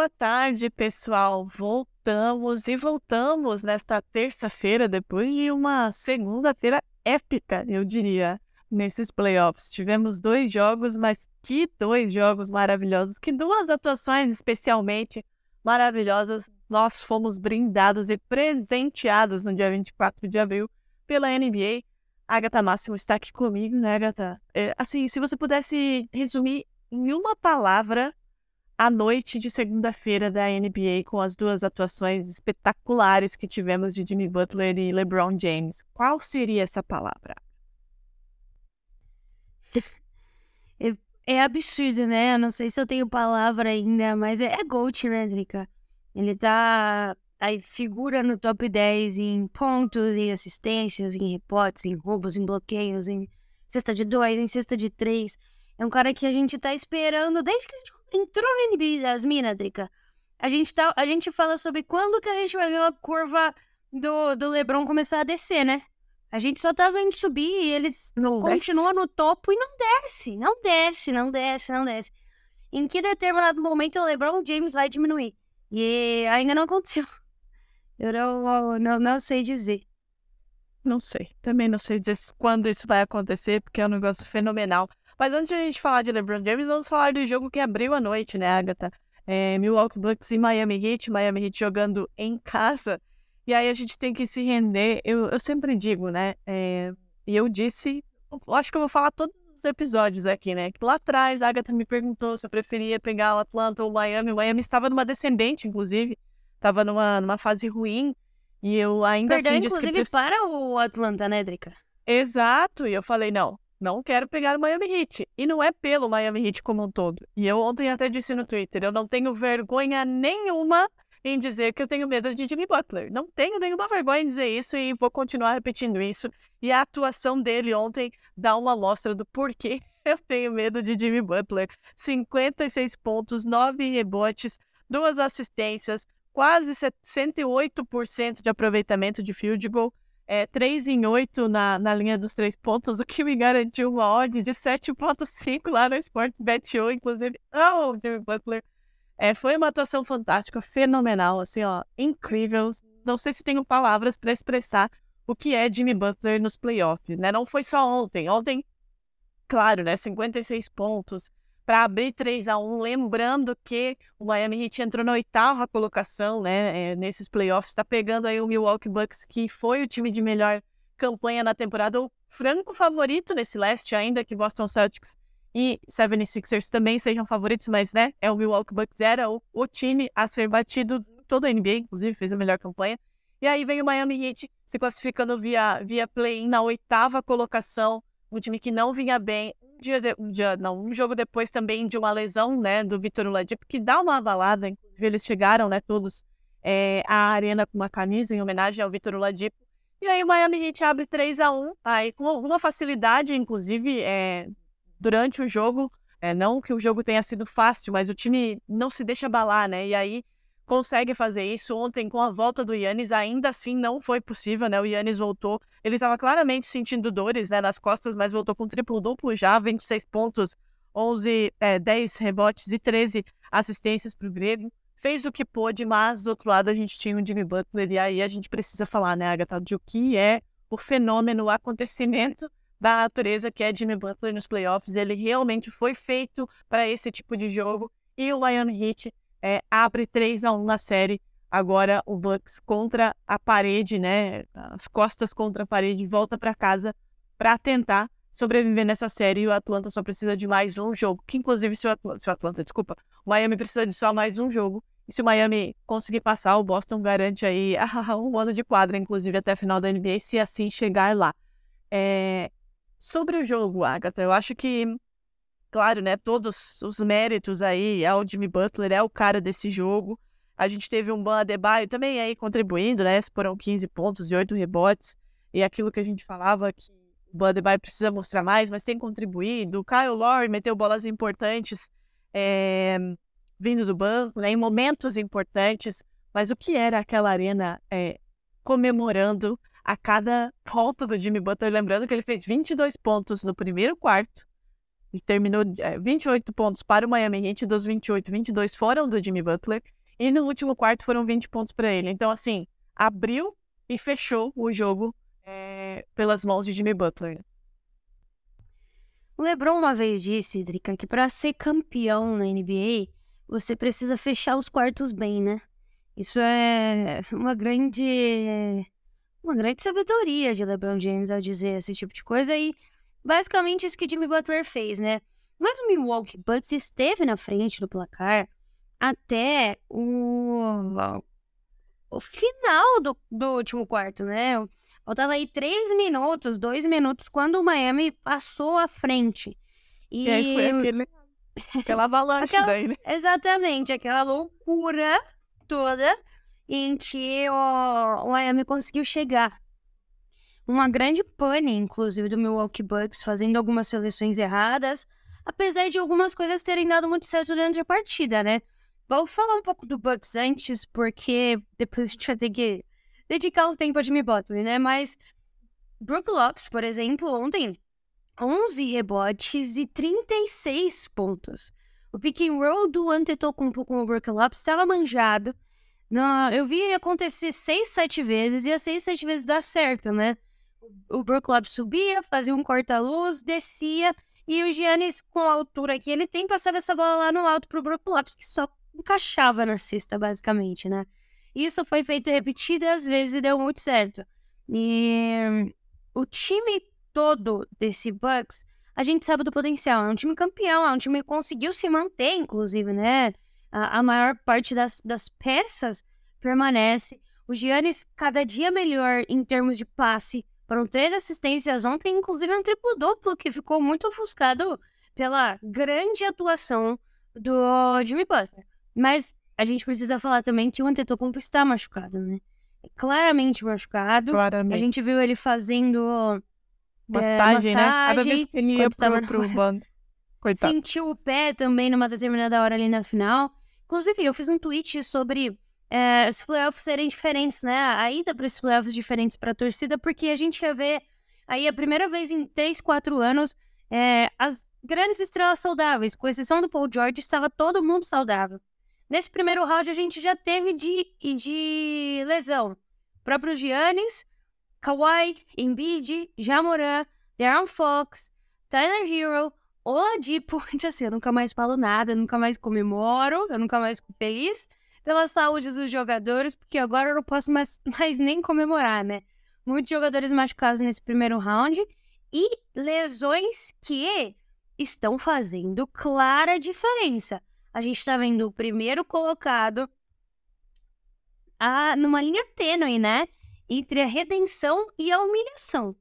Boa tarde, pessoal. Voltamos e voltamos nesta terça-feira, depois de uma segunda-feira épica, eu diria, nesses playoffs. Tivemos dois jogos, mas que dois jogos maravilhosos, que duas atuações especialmente maravilhosas. Nós fomos brindados e presenteados no dia 24 de abril pela NBA. Agatha Máximo está aqui comigo, né, Agatha? É, assim, se você pudesse resumir em uma palavra a noite de segunda-feira da NBA com as duas atuações espetaculares que tivemos de Jimmy Butler e LeBron James. Qual seria essa palavra? É absurdo, né? Eu não sei se eu tenho palavra ainda, mas é, é GOAT, né, Drica? Ele tá. Aí figura no top 10 em pontos, em assistências, em rebotes, em roubos, em bloqueios, em cesta de dois, em cesta de três. É um cara que a gente tá esperando desde que a gente entrou no NBA das minas, Drica. A gente, tá, a gente fala sobre quando que a gente vai ver uma curva do, do LeBron começar a descer, né? A gente só tá vendo subir e eles Não continuam no topo e não desce, não desce, não desce, não desce. Em que determinado momento o LeBron James vai diminuir? E ainda não aconteceu. Eu não, não, não sei dizer. Não sei. Também não sei dizer quando isso vai acontecer, porque é um negócio fenomenal. Mas antes de a gente falar de LeBron James, vamos falar do jogo que abriu a noite, né, Agatha? É, Milwaukee Bucks e Miami Heat. Miami Heat jogando em casa. E aí a gente tem que se render. Eu, eu sempre digo, né? é, e eu disse, eu acho que eu vou falar todos os episódios aqui, né? Que lá atrás a Agatha me perguntou se eu preferia pegar o Atlanta ou o Miami. O Miami estava numa descendente, inclusive. Estava numa, numa fase ruim. E eu ainda Perdeu, assim disse que inclusive, para o Atlanta, né, Drica? Exato, e eu falei, não, não quero pegar o Miami Heat. E não é pelo Miami Heat como um todo. E eu ontem até disse no Twitter, eu não tenho vergonha nenhuma em dizer que eu tenho medo de Jimmy Butler. Não tenho nenhuma vergonha em dizer isso e vou continuar repetindo isso. E a atuação dele ontem dá uma amostra do porquê eu tenho medo de Jimmy Butler. 56 pontos, 9 rebotes, duas assistências, quase 108% de aproveitamento de field goal é, 3 em 8 na, na linha dos três pontos, o que me garantiu uma odd de 7.5 lá no Sportbet Show, inclusive, oh, Jimmy Butler. É, foi uma atuação fantástica, fenomenal, assim, ó, incrível. Não sei se tenho palavras para expressar o que é Jimmy Butler nos playoffs, né? Não foi só ontem. Ontem, claro, né, 56 pontos, para abrir 3 a 1 lembrando que o Miami Heat entrou na oitava colocação, né, é, nesses playoffs, está pegando aí o Milwaukee Bucks, que foi o time de melhor campanha na temporada, o franco favorito nesse leste, ainda que Boston Celtics e 76ers também sejam favoritos, mas, né, é o Milwaukee Bucks, era o, o time a ser batido toda a NBA, inclusive, fez a melhor campanha. E aí vem o Miami Heat se classificando via, via play-in na oitava colocação, um time que não vinha bem, um dia, de, um dia, não, um jogo depois também de uma lesão, né, do Vitor Oladipo, que dá uma abalada, inclusive eles chegaram, né, todos é, à arena com uma camisa em homenagem ao Vitor Oladipo. E aí o Miami Heat abre 3 a 1 aí com alguma facilidade, inclusive, é, durante o jogo, é, não que o jogo tenha sido fácil, mas o time não se deixa abalar, né, e aí consegue fazer isso. Ontem, com a volta do Yannis, ainda assim não foi possível, né? O Yannis voltou. Ele estava claramente sentindo dores né, nas costas, mas voltou com triplo-duplo já, 26 pontos, 11, é, 10 rebotes e 13 assistências para o Grego. Fez o que pôde, mas do outro lado a gente tinha o Jimmy Butler, e aí a gente precisa falar, né, Agatha, de o que é o fenômeno, o acontecimento da natureza que é Jimmy Butler nos playoffs. Ele realmente foi feito para esse tipo de jogo. E o Miami Heat é, abre 3 a 1 na série. Agora o Bucks contra a parede, né? As costas contra a parede, volta para casa para tentar sobreviver nessa série. E o Atlanta só precisa de mais um jogo. Que inclusive se o Atlanta, se o Atlanta, desculpa, o Miami precisa de só mais um jogo. E se o Miami conseguir passar, o Boston garante aí um ano de quadra, inclusive até a final da NBA, se assim chegar lá. É, sobre o jogo, Agatha, eu acho que, claro, né, todos os méritos aí ao Jimmy Butler, é o cara desse jogo. A gente teve um Ban Adebayo também aí contribuindo, né? Foram 15 pontos e 8 rebotes. E aquilo que a gente falava que o Ban Adebayo precisa mostrar mais, mas tem contribuído. O Kyle Lowry meteu bolas importantes é, vindo do banco, né? Em momentos importantes. Mas o que era aquela arena é, comemorando a cada ponto do Jimmy Butler, lembrando que ele fez 22 pontos no primeiro quarto e terminou é, 28 pontos para o Miami Heat, dos 28, 22 foram do Jimmy Butler e no último quarto foram 20 pontos para ele. Então, assim, abriu e fechou o jogo é, pelas mãos de Jimmy Butler. O LeBron uma vez disse, Drica, que para ser campeão na NBA, você precisa fechar os quartos bem, né? Isso é uma grande uma grande sabedoria de LeBron James ao dizer esse tipo de coisa e basicamente isso que Jimmy Butler fez, né? Mas o Milwaukee Bucks esteve na frente do placar até o, o final do, do último quarto, né? Faltava aí três minutos, dois minutos, quando o Miami passou à frente. E, e aí foi aquele, aquela avalanche aquela, daí, né? Exatamente, aquela loucura toda em que o, o Miami conseguiu chegar. Uma grande pane, inclusive, do Milwaukee Bucks, fazendo algumas seleções erradas, apesar de algumas coisas terem dado muito certo durante a partida, né? Vou falar um pouco do Bucks antes, porque depois a gente vai ter que dedicar um tempo a Jimmy Butler, né? Mas Brook Lopes, por exemplo, ontem, 11 rebotes e 36 pontos. O pick and roll do Antetokounmpo com o Brook Lopes estava manjado. Eu vi acontecer seis, sete vezes e as seis, sete vezes dá certo, né? O Brook Lopes subia, fazia um corta-luz, descia e o Giannis, com a altura que ele tem, passava essa bola lá no alto pro Brook Lopes, que só encaixava na cesta, basicamente, né? Isso foi feito repetidas vezes e deu muito certo. E o time todo desse Bucks, a gente sabe do potencial. É um time campeão, é um time que conseguiu se manter, inclusive, né? a, a maior parte das, das peças permanece. O Giannis cada dia melhor em termos de passe. Foram três assistências ontem, inclusive um triplo-duplo que ficou muito ofuscado pela grande atuação do Jimmy Butler. Mas a gente precisa falar também que o Antetokounmpo está machucado, né? É claramente machucado. Claramente. A gente viu ele fazendo massagem, é, massagem né? Cada vez que ele ia pro, pro banco. Coitado. Sentiu o pé também numa determinada hora ali na final. Inclusive, eu fiz um tweet sobre é, os playoffs serem diferentes, né? A ida para esses playoffs diferentes para a torcida, porque a gente ia ver aí a primeira vez em 3, 4 anos é, as grandes estrelas saudáveis, com exceção do Paul George, estava todo mundo saudável. Nesse primeiro round a gente já teve de, de lesão. O próprio Giannis, Kawhi, Embiid, Jamoran, Darren Fox, Tyler Hero, Oladipo, assim, eu nunca mais falo nada, nunca mais comemoro, eu nunca mais fico feliz pela saúde dos jogadores, porque agora eu não posso mais, mais nem comemorar, né? Muitos jogadores machucados nesse primeiro round e lesões que estão fazendo clara diferença. A gente está vendo o primeiro colocado a, numa linha tênue, né? Entre a redenção e a humilhação,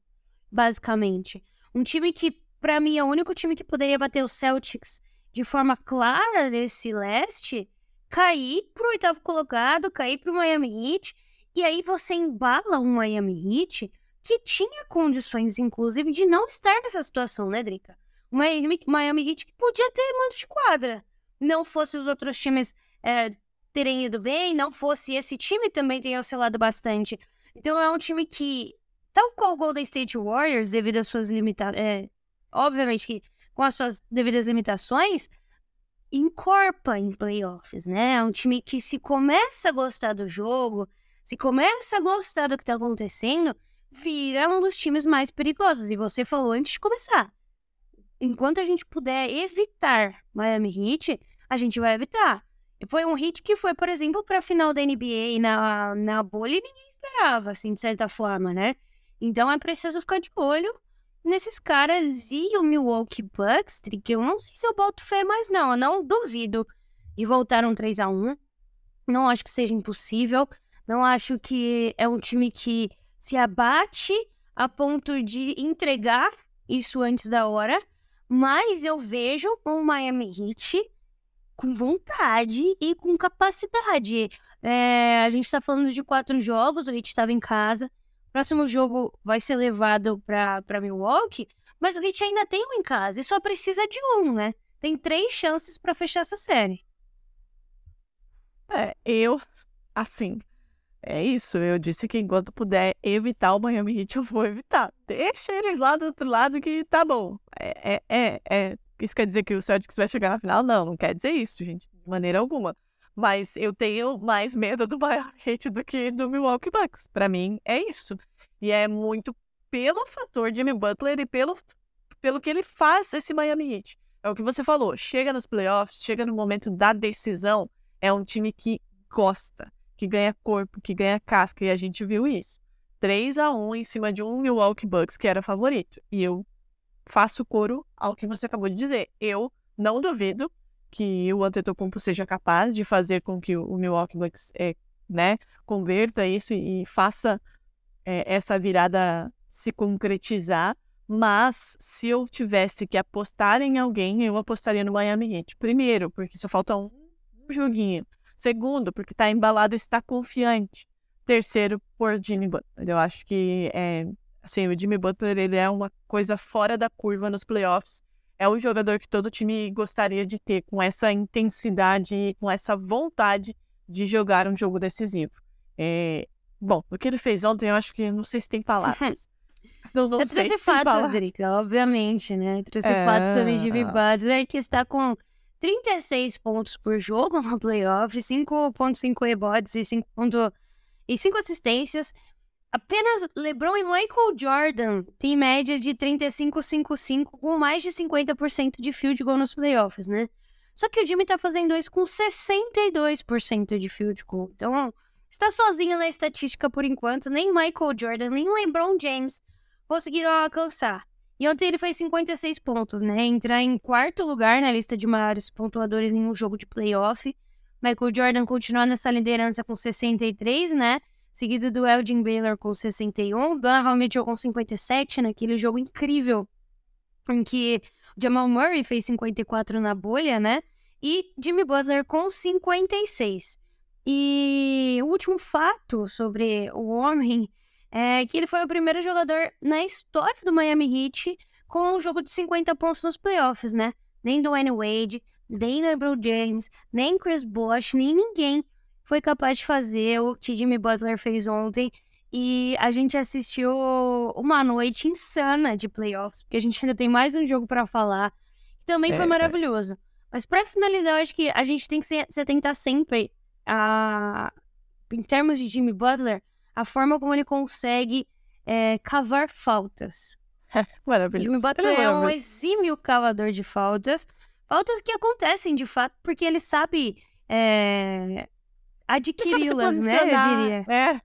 basicamente. Um time que para mim, é o único time que poderia bater o Celtics de forma clara nesse leste, cair pro oitavo colocado, cair pro Miami Heat, e aí você embala um Miami Heat que tinha condições, inclusive, de não estar nessa situação, né, Drica? O Miami, Miami Heat que podia ter mando de quadra. Não fosse os outros times é, terem ido bem, não fosse esse time também ter oscilado bastante. Então é um time que, tal qual o Golden State Warriors, devido às suas limitações, é, obviamente que com as suas devidas limitações, encorpa em playoffs, né? É um time que se começa a gostar do jogo, se começa a gostar do que tá acontecendo, vira um dos times mais perigosos. E você falou antes de começar. Enquanto a gente puder evitar Miami Heat, a gente vai evitar. Foi um hit que foi, por exemplo, para a final da NBA na, na bolha e ninguém esperava, assim, de certa forma, né? Então é preciso ficar de olho nesses caras e o Milwaukee Bucks, que eu não sei se eu boto fé mais não, eu não duvido de voltar um 3 a 1 Não acho que seja impossível, não acho que é um time que se abate a ponto de entregar isso antes da hora, mas eu vejo um Miami Heat com vontade e com capacidade. É, a gente está falando de quatro jogos, o Heat estava em casa. Próximo jogo vai ser levado para Milwaukee, mas o Heat ainda tem um em casa e só precisa de um, né? Tem três chances para fechar essa série. É, eu, assim, é isso. Eu disse que enquanto puder evitar o Miami Heat, eu vou evitar. Deixa eles lá do outro lado que tá bom. É, é, é, é. Isso quer dizer que o Celtics vai chegar na final? Não, não quer dizer isso, gente, de maneira alguma. Mas eu tenho mais medo do Miami do que do Milwaukee Bucks. Para mim, é isso. E é muito pelo fator Jimmy Butler e pelo, pelo que ele faz esse Miami Heat. É o que você falou. Chega nos playoffs, chega no momento da decisão. É um time que gosta que ganha corpo, que ganha casca, e a gente viu isso. 3 a 1 em cima de um Milwaukee Bucks que era favorito. E eu faço coro ao que você acabou de dizer. Eu não duvido que o Antetokounmpo seja capaz de fazer com que o Milwaukee Bucks é, né, converta isso e faça é, essa virada se concretizar. Mas se eu tivesse que apostar em alguém, eu apostaria no Miami Heat. Primeiro, porque só falta um joguinho. Segundo, porque está embalado está confiante. Terceiro, por Jimmy Butler. Eu acho que é, assim, o Jimmy Butler ele é uma coisa fora da curva nos playoffs. É o jogador que todo time gostaria de ter, com essa intensidade e com essa vontade de jogar um jogo decisivo. É, bom, o que ele fez ontem, eu acho que não sei se tem palavras. Não, não eu trouxe fatos, Erika, obviamente, né? Eu trouxe é... fatos sobre Jimmy Butler, que está com 36 pontos por jogo no playoff, 5.5 rebotes e 5, ponto... e 5 assistências. Apenas LeBron e Michael Jordan têm média de 35-5-5 com mais de 50% de field goal nos playoffs, né? Só que o Jimmy tá fazendo isso com 62% de field goal. Então, está sozinho na estatística por enquanto. Nem Michael Jordan, nem LeBron James conseguiram alcançar. E ontem ele fez 56 pontos, né? Entrar em quarto lugar na lista de maiores pontuadores em um jogo de playoff. Michael Jordan continua nessa liderança com 63, né? Seguido do Elgin Baylor com 61. Donovan Mitchell com 57, naquele jogo incrível em que Jamal Murray fez 54 na bolha, né? E Jimmy Butler com 56. E o último fato sobre o homem é que ele foi o primeiro jogador na história do Miami Heat com um jogo de 50 pontos nos playoffs, né? Nem Dwayne Wade, nem LeBron James, nem Chris Bosh, nem ninguém foi capaz de fazer o que Jimmy Butler fez ontem. E a gente assistiu uma noite insana de playoffs, porque a gente ainda tem mais um jogo para falar, que também é, foi maravilhoso. Mas para finalizar, eu acho que a gente tem que se, se atentar sempre a, em termos de Jimmy Butler, a forma como ele consegue é, cavar faltas. Maravilhoso. Jimmy Butler é, é um exímio cavador de faltas. Faltas que acontecem de fato porque ele sabe é, adquiri-las, né? Eu diria. É.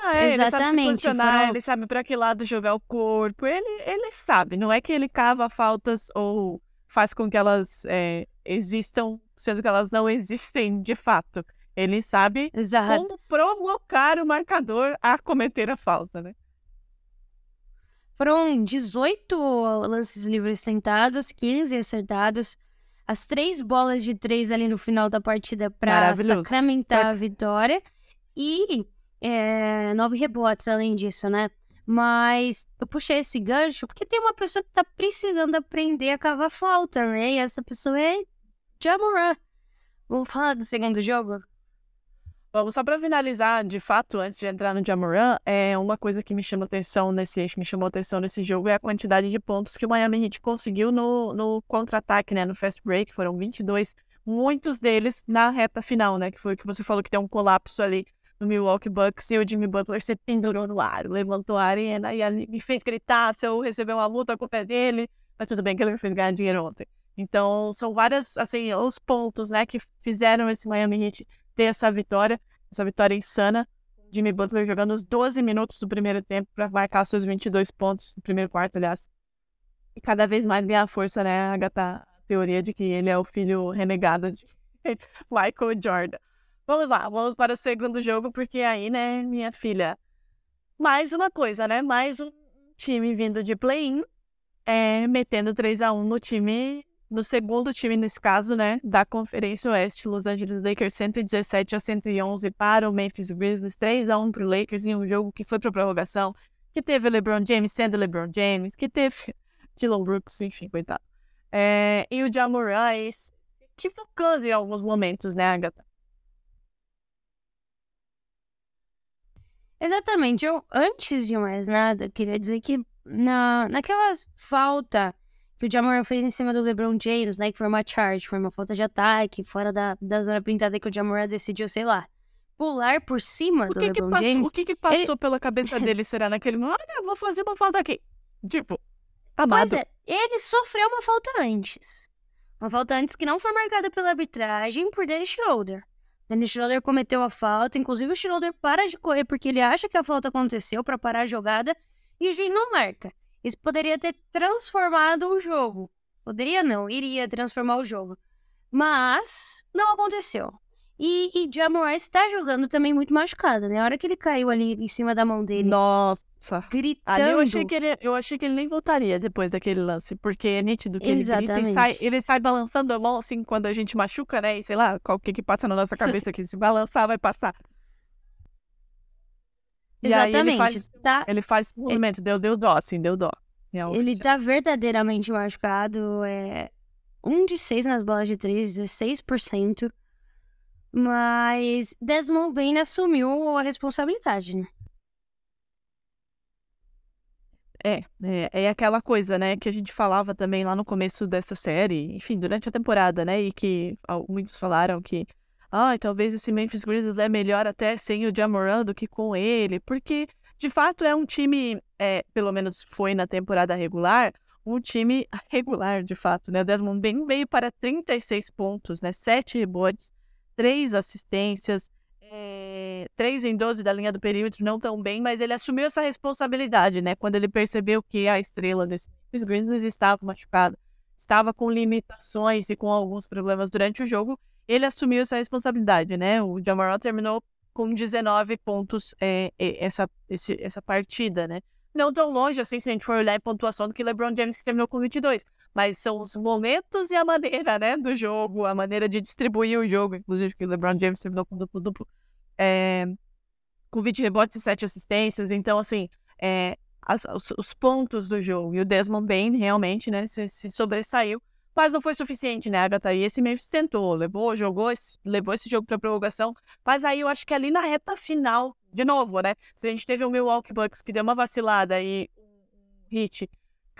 Ah, é, Exatamente. Ele sabe se posicionar, foram... ele sabe para que lado jogar o corpo. Ele, ele sabe. Não é que ele cava faltas ou faz com que elas é, existam, sendo que elas não existem de fato. Ele sabe Exato. como provocar o marcador a cometer a falta, né? Foram 18 lances livres tentados, 15 acertados, as três bolas de três ali no final da partida para sacramentar pra... a vitória e é, nove rebotes além disso, né? Mas eu puxei esse gancho porque tem uma pessoa que tá precisando aprender a cavar falta, né? E essa pessoa é Jamoran. Vamos falar do segundo jogo? Vamos só para finalizar, de fato, antes de entrar no Jamoran, é uma coisa que me chama atenção nesse me chamou atenção nesse jogo é a quantidade de pontos que o Miami Heat conseguiu no, no contra-ataque, né, no fast break, foram 22, muitos deles na reta final, né, que foi o que você falou que tem um colapso ali no Milwaukee Bucks e o Jimmy Butler se pendurou no ar, levantou a arena e ali me fez gritar se eu receber uma multa, a culpa é dele, mas tudo bem que ele me fez ganhar dinheiro ontem. Então, são várias, assim, os pontos, né, que fizeram esse Miami Heat ter essa vitória, essa vitória insana. Jimmy Butler jogando os 12 minutos do primeiro tempo para marcar seus 22 pontos no primeiro quarto, aliás. E cada vez mais ganha força, né, Agatha? A teoria de que ele é o filho renegado de Michael Jordan. Vamos lá, vamos para o segundo jogo, porque aí, né, minha filha, mais uma coisa, né? Mais um time vindo de play-in, é, metendo 3 a 1 no time, no segundo time nesse caso, né, da Conferência Oeste, Los Angeles Lakers 117 a 111 para o Memphis Grizzlies, 3 a 1 para o Lakers em um jogo que foi para prorrogação, que teve LeBron James sendo LeBron James, que teve Dylan Brooks, enfim, coitado. É, e o Jamoran se equivocando em alguns momentos, né, Agatha? Exatamente. Eu, antes de mais nada, queria dizer que na, naquela falta que o Jamoran fez em cima do LeBron James, né? Que foi uma charge, foi uma falta de ataque, fora da, da zona pintada que o Jamoran decidiu, sei lá, pular por cima O do que que LeBron passou, James. o que que passou pela cabeça dele, será, naquele momento? Olha, vou fazer uma falta aqui. Tipo, amado. Pois é, ele sofreu uma falta antes. Uma falta antes que não foi marcada pela arbitragem por Dennis Schroeder. Dennis Schroeder cometeu a falta, inclusive o Schroeder para de correr porque ele acha que a falta aconteceu para parar a jogada e o juiz não marca. Isso poderia ter transformado o jogo. Poderia não, iria transformar o jogo. Mas não aconteceu. E, e Jamoran está jogando também muito machucado, né? A hora que ele caiu ali em cima da mão dele, Nossa. gritando. Ali eu achei, que ele, eu achei que ele nem voltaria depois daquele lance, porque é nítido que ele grita e Exatamente. sai, ele sai balançando a mão assim quando a gente machuca, né? E sei lá, qual que que passa na nossa cabeça que se balançar vai passar. E aí ele Exatamente. faz, Tá, ele faz esse movimento, deu, deu dó, assim, deu dó. Real Ele oficial. tá verdadeiramente machucado. É um de seis nas bolas de três, 16%. Mas Desmond Bain assumiu a responsabilidade, né? É, é, é aquela coisa, né, que a gente falava também lá no começo dessa série, enfim, durante a temporada, né, e que al- muitos falaram que, ah, talvez esse Memphis Grizzlies é melhor até sem o Jamoran do que com ele, porque, de fato, é um time, é, pelo menos foi na temporada regular, um time regular, de fato, né, o Desmond Bain veio para 36 pontos, né, 7 rebotes, 3 assistências, é, 3 em 12 da linha do perímetro, não tão bem, mas ele assumiu essa responsabilidade, né? Quando ele percebeu que a estrela desse Memphis Grizzlies estava machucada, estava com limitações e com alguns problemas durante o jogo, ele assumiu essa responsabilidade, né? O Jamoran terminou com 19 pontos é, é, essa, esse- essa partida, né? Não tão longe assim, se a gente for olhar em pontuação do que LeBron James, que terminou com 22. Mas são os momentos e a maneira, né, do jogo, a maneira de distribuir o jogo, inclusive que o LeBron James terminou com duplo-duplo é, com 20 rebotes e 7 assistências. Então, assim, é, as- os, os pontos do jogo. E o Desmond Bain realmente, né, se, se sobressaiu. Mas não foi suficiente, né, Agatha? E esse Memphis tentou, levou, jogou, levou esse jogo para prorrogação. Mas aí eu acho que ali na reta final, de novo, né? Se a gente teve o Milwaukee Bucks que deu uma vacilada e um hit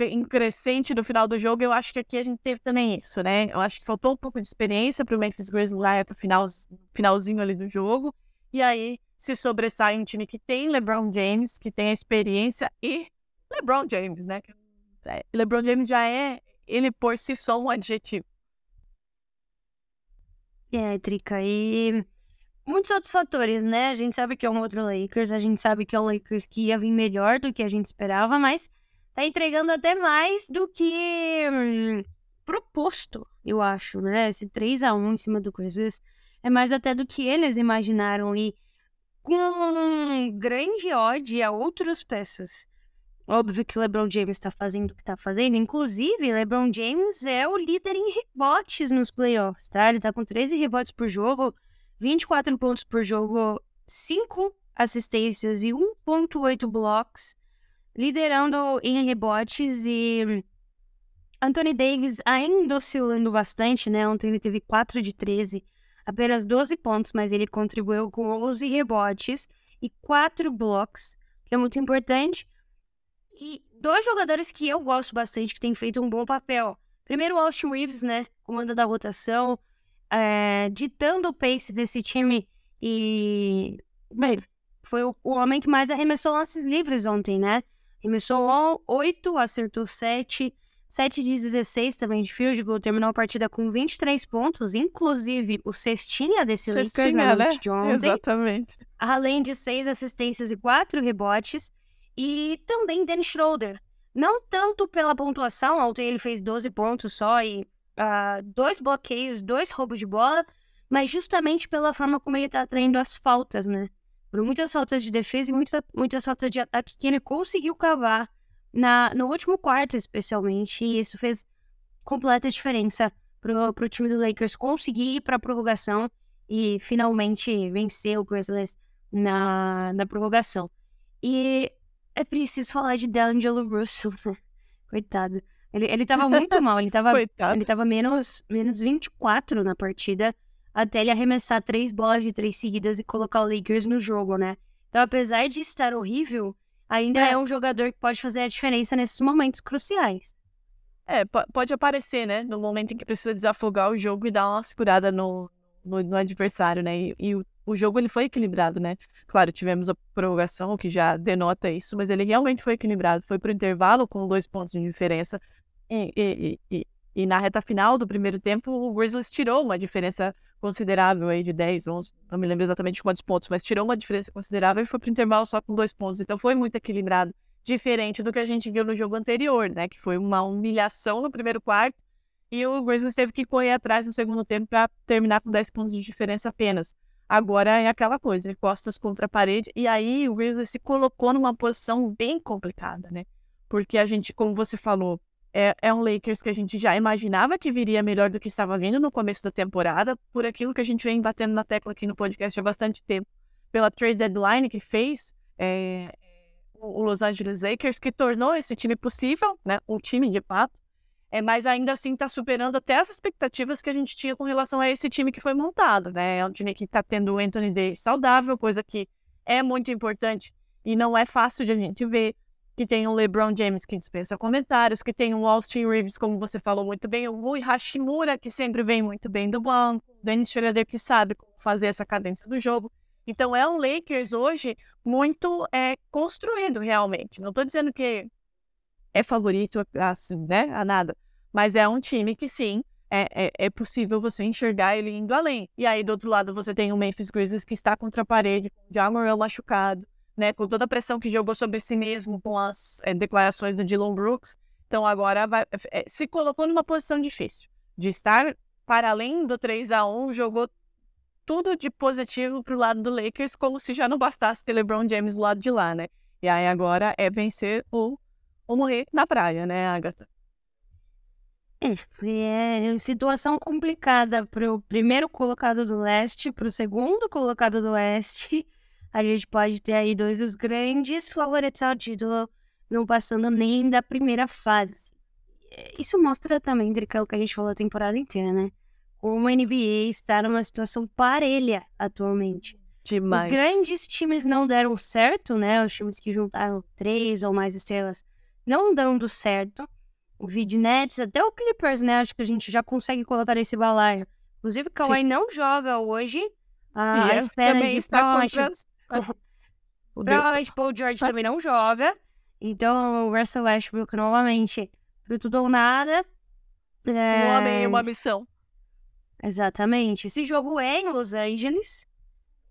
em crescente no final do jogo, eu acho que aqui a gente teve também isso, né? Eu acho que faltou um pouco de experiência para o Memphis Grizzlies na reta final, finalzinho ali do jogo. E aí se sobressai um time que tem LeBron James, que tem a experiência e LeBron James, né? É, LeBron James já é, ele por si só, um adjetivo. É, Trica, e muitos outros fatores, né? A gente sabe que é um outro Lakers, a gente sabe que é um Lakers que ia vir melhor do que a gente esperava, mas tá entregando até mais do que hum, proposto, eu acho, né? Esse 3 a 1 em cima do Grizzlies é mais até do que eles imaginaram e com grande ódio a outras peças. Óbvio que LeBron James está fazendo o que está fazendo. Inclusive, LeBron James é o líder em rebotes nos playoffs, tá? Ele tá com 13 rebotes por jogo, 24 pontos por jogo, 5 assistências e 1.8 blocos, liderando em rebotes e Anthony Davis ainda oscilando bastante, né? Ontem ele teve 4 de 13, apenas 12 pontos, mas ele contribuiu com 11 rebotes e 4 blocos, que é muito importante. E dois jogadores que eu gosto bastante, que têm feito um bom papel. Primeiro, o Austin Reeves, né? Comandando a rotação, é, ditando o pace desse time. E, bem, foi o, o homem que mais arremessou lances livres ontem, né? Arremessou 8, acertou 7. 7 de 16 também de field goal. Terminou a partida com 23 pontos, inclusive o cestinha desse Lakers na né? de ontem Exatamente. além de seis assistências e quatro rebotes. E também Dan Schroeder. Não tanto pela pontuação, ontem ele fez 12 pontos só e ah, dois bloqueios, dois roubos de bola, mas justamente pela forma como ele tá atraindo as faltas, né? Por muitas faltas de defesa e muita, muitas faltas de ataque que ele conseguiu cavar na, no último quarto, especialmente, e isso fez completa diferença pro, pro time do Lakers conseguir ir pra prorrogação e finalmente vencer o Grizzlies na, na prorrogação. E é preciso falar de D'Angelo Russell? Coitado. Ele, ele tava muito mal, ele tava, Coitado. ele tava menos, menos 24 na partida, até ele arremessar três bolas de três seguidas e colocar o Lakers no jogo, né? Então, apesar de estar horrível, ainda é, É. um jogador que pode fazer a diferença nesses momentos cruciais. É, po- pode aparecer, né? No momento em que precisa desafogar o jogo e dar uma segurada no, no, no adversário, né? E, e o, o jogo ele foi equilibrado, né? Claro, tivemos a prorrogação, que já denota isso, mas ele realmente foi equilibrado. Foi pro intervalo com dois pontos de diferença. E, e, e, e- na reta final do primeiro tempo, o Grizzlies tirou uma diferença considerável aí de 10, 11, não me lembro exatamente quantos pontos, mas tirou uma diferença considerável e foi pro intervalo só com dois pontos. Então foi muito equilibrado diferente do que a gente viu no jogo anterior, né? Que foi uma humilhação no primeiro quarto e o Grizzlies teve que correr atrás no segundo tempo para terminar com 10 pontos de diferença apenas. Agora é aquela coisa, né? costas contra a parede. E aí o Grizzlies se colocou numa posição bem complicada, né? Porque a gente, como você falou, é, é um Lakers que a gente já imaginava que viria melhor do que estava vindo no começo da temporada, por aquilo que a gente vem batendo na tecla aqui no podcast há bastante tempo, pela trade deadline que fez, é, o Los Angeles Lakers, que tornou esse time possível, né? Um time de fato. É, mas ainda assim está superando até as expectativas que a gente tinha com relação a esse time que foi montado, né? É um time que está tendo o Anthony Davis saudável, coisa que é muito importante e não é fácil de a gente ver. Que tem o LeBron James que dispensa comentários, que tem o Austin Reeves, como você falou muito bem, o Rui Hashimura, que sempre vem muito bem do banco, o Dennis Schroeder, que sabe fazer essa cadência do jogo. Então é um Lakers hoje muito é, construído realmente. Não estou dizendo que é favorito assim, né, a nada, mas é um time que sim é, é, é possível você enxergar ele indo além. E aí do outro lado você tem o Memphis Grizzlies que está contra a parede, com o Jamoran machucado, né, com toda a pressão que jogou sobre si mesmo, com as é, declarações do Dylan Brooks. Então agora vai, é, se colocou numa posição difícil de estar para além do 3 a 1 jogou tudo de positivo pro lado do Lakers, como se já não bastasse ter LeBron James do lado de lá, né? E aí agora é vencer ou, ou morrer na praia, né, Agatha? É situação complicada para o primeiro colocado do leste, para o segundo colocado do oeste. A gente pode ter aí dois dos grandes favoritos ao título não passando nem da primeira fase. Isso mostra também, Drica, o que a gente falou a temporada inteira, né? Como a NBA está numa situação parelha atualmente. Demais. Os grandes times não deram certo, né? Os times que juntaram três ou mais estrelas não dando certo. O Vidnets, até o Clippers, né? Acho que a gente já consegue colocar esse balaio. Inclusive, o Kawhi não joga hoje. Ah, E é- espera também de está contra as... Provavelmente Paul George também não joga. Então, o Russell Westbrook novamente pro tudo ou nada. Um É, homem e uma missão. Exatamente. Esse jogo é em Los Angeles.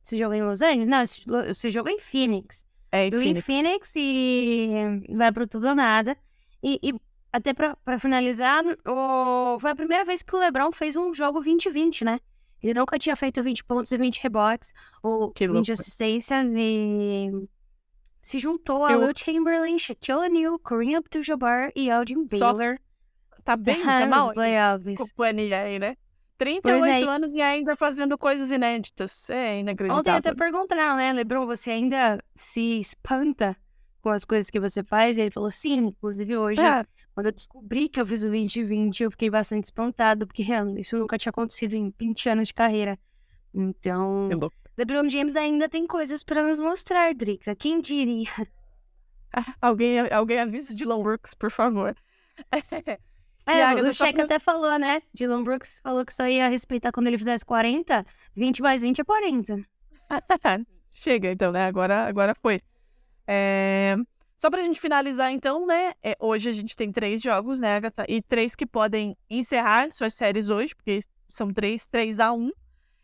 Esse jogo é em Los Angeles? Não, esse, jogo é em Phoenix. É, em Do em Phoenix. Phoenix e vai pro tudo ou nada. E, e até pra, pra finalizar, o, foi a primeira vez que o LeBron fez um jogo 20-20, né? Ele nunca tinha feito 20 pontos e 20 rebotes, ou Que 20 loucura. assistências e se juntou a Eu- Will Chamberlain, Shaquille O'Neal, Kareem Abdul-Jabbar e Elgin Só Baylor. Tá bem, tá mal. Companhia aí, né? Pois 38 é. anos e ainda fazendo coisas inéditas. É Ontem inacreditável. até perguntaram, né, Lebron, você ainda se espanta com as coisas que você faz? E ele falou, sim, inclusive hoje, É, quando eu descobri que eu fiz o 2020, eu fiquei bastante espantado, porque isso nunca tinha acontecido em 20 anos de carreira. Então, louco. LeBron James ainda tem coisas pra nos mostrar, Drica. Quem diria? Alguém, alguém avisa o Dylan Brooks, por favor. É, Agatha, o Shaq pra- até falou, né? Dylan Brooks falou que só ia respeitar quando ele fizesse 40. 20 mais 20 é 40. Chega, então, né? Agora, agora foi. É, Só pra gente finalizar, então, né? é, Hoje a gente tem três jogos, né, Agatha? E três que podem encerrar suas séries hoje, porque são três, 3 a 1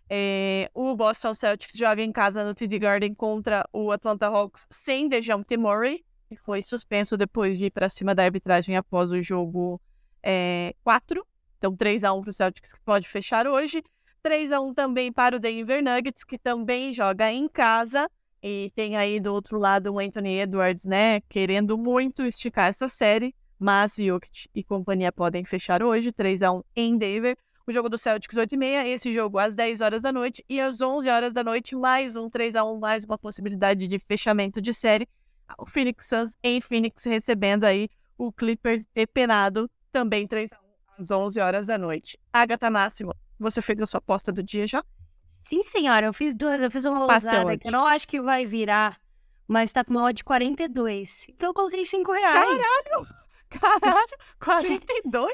É, O Boston Celtics joga em casa no TD Garden contra o Atlanta Hawks sem DeJounte Murray, que foi suspenso depois de ir pra cima da arbitragem após o jogo 4. Então, 3 a 1 pro Celtics, que pode fechar hoje. 3 a 1 também para o Denver Nuggets, que também joga em casa E tem aí do outro lado o Anthony Edwards, né? Querendo muito esticar essa série. Mas Jokic e companhia podem fechar hoje, 3 a 1 em Denver. O jogo do Celtics 8 e meia, esse jogo às 10 horas da noite. E às 11 horas da noite, mais um 3 a 1 mais uma possibilidade de fechamento de série. O Phoenix Suns em Phoenix recebendo aí o Clippers depenado, também 3 a 1 às 11 horas da noite. Agatha Máximo, você fez a sua aposta do dia já? Sim, senhora, eu fiz duas. Eu fiz uma ousada que eu não acho que vai virar, mas tá com uma odd de 42. Então eu coloquei 5 reais. Caralho, 42?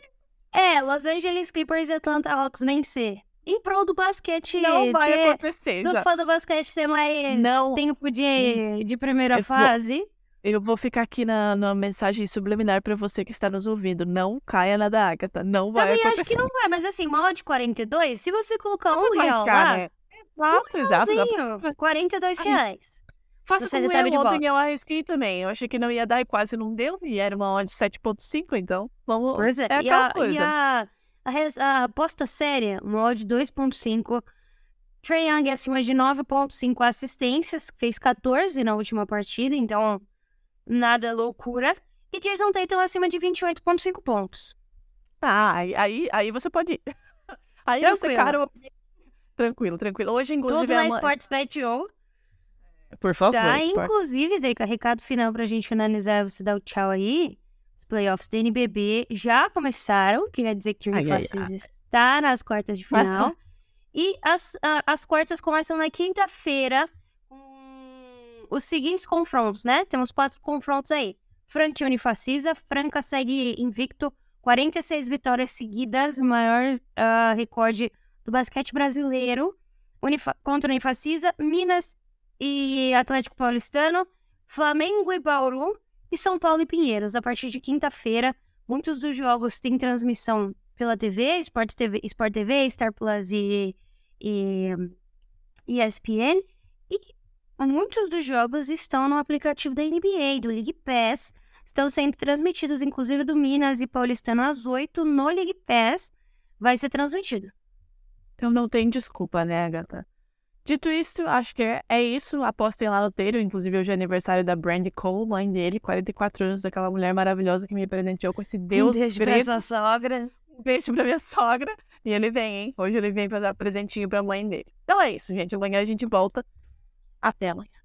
É, Los Angeles Clippers e Atlanta Hawks vencer. Em prol do basquete. Não vai ter- acontecer. Do Já. fã do basquete ter mais Não. tempo de, de primeira Eu vou- fase. Eu vou ficar aqui na, na mensagem subliminar pra você que está nos ouvindo. Não caia na da Agatha. Não vai Também acontecer. acho que não vai, mas assim, uma odd de 42, se você colocar um vai real arriscar, lá, né? Exato, exato. dá pra- realzinho, 42 Ai, reais. Faça Você como eu ontem eu arrisquei também. Eu achei que não ia dar e quase não deu. E era uma odd 7.5, então vamos... Pois é, é e, aquela a, coisa. e a, a, res- a aposta séria, uma odd 2.5. Trae Young acima de 9.5 assistências, fez 14 na última partida, então nada loucura. E Jason Tatum acima de 28.5 pontos. Ah, aí, aí, você pode. Aí você, Tranquilo. cara... Tranquilo, tranquilo. Hoje, inclusive, Tudo é na uma... Sportsbet.io. Por favor, Tá, Sport. inclusive, Drica, recado final pra gente finalizar, você dá o tchau aí. Os playoffs da NBB já começaram, queria dizer que o Unifacis está nas quartas de final. e as, a- as quartas começam na quinta-feira com os seguintes confrontos, né? Temos quatro confrontos aí. Franca e Unifacisa. Franca segue invicto, 46 vitórias seguidas, maior ah, recorde do basquete brasileiro. Unifa contra o Unifacisa. Minas e Atlético Paulistano, Flamengo e Bauru e São Paulo e Pinheiros. A partir de quinta-feira, muitos dos jogos têm transmissão pela TV, Sport TV, Sport TV Star Plus e, e ESPN. E muitos dos jogos estão no aplicativo da NBA, do League Pass. Estão sendo transmitidos, inclusive do Minas e Paulistano às 8 no League Pass. Vai ser transmitido. Então não tem desculpa, né, Agatha? Dito isso, acho que é, é isso. Apostem lá no Teiro. Inclusive, hoje é aniversário da Brandy Cole, mãe dele, 44 anos, daquela mulher maravilhosa que me presenteou com esse Deus um beijo pra grego. sua sogra. Um beijo pra minha sogra. E ele vem, hein? Hoje ele vem pra dar presentinho pra mãe dele. Então é isso, gente. Amanhã a gente volta. Até amanhã.